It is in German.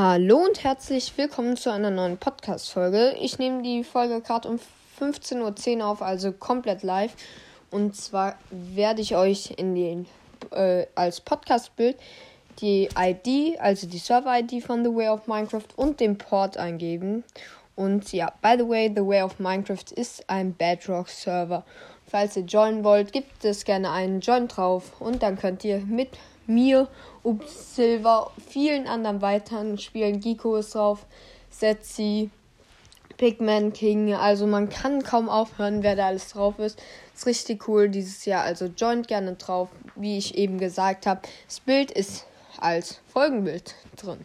Hallo und herzlich willkommen zu einer neuen Podcast-Folge. Ich nehme die Folge gerade um 15.10 Uhr auf, also komplett live. Und zwar werde ich euch in den, äh, als Podcast-Bild die ID, also die Server-ID von The Way of Minecraft und den Port eingeben. Und ja, by the way, The Way of Minecraft ist ein Bedrock-Server. Falls ihr joinen wollt, gibt es gerne einen Join drauf und dann könnt ihr mit mir, Up Silver, vielen anderen weiteren Spielen. Giko ist drauf, Setzi, Pigman King. Also man kann kaum aufhören, wer da alles drauf ist. Ist richtig cool dieses Jahr. Also joint gerne drauf, wie ich eben gesagt habe. Das Bild ist als Folgenbild drin.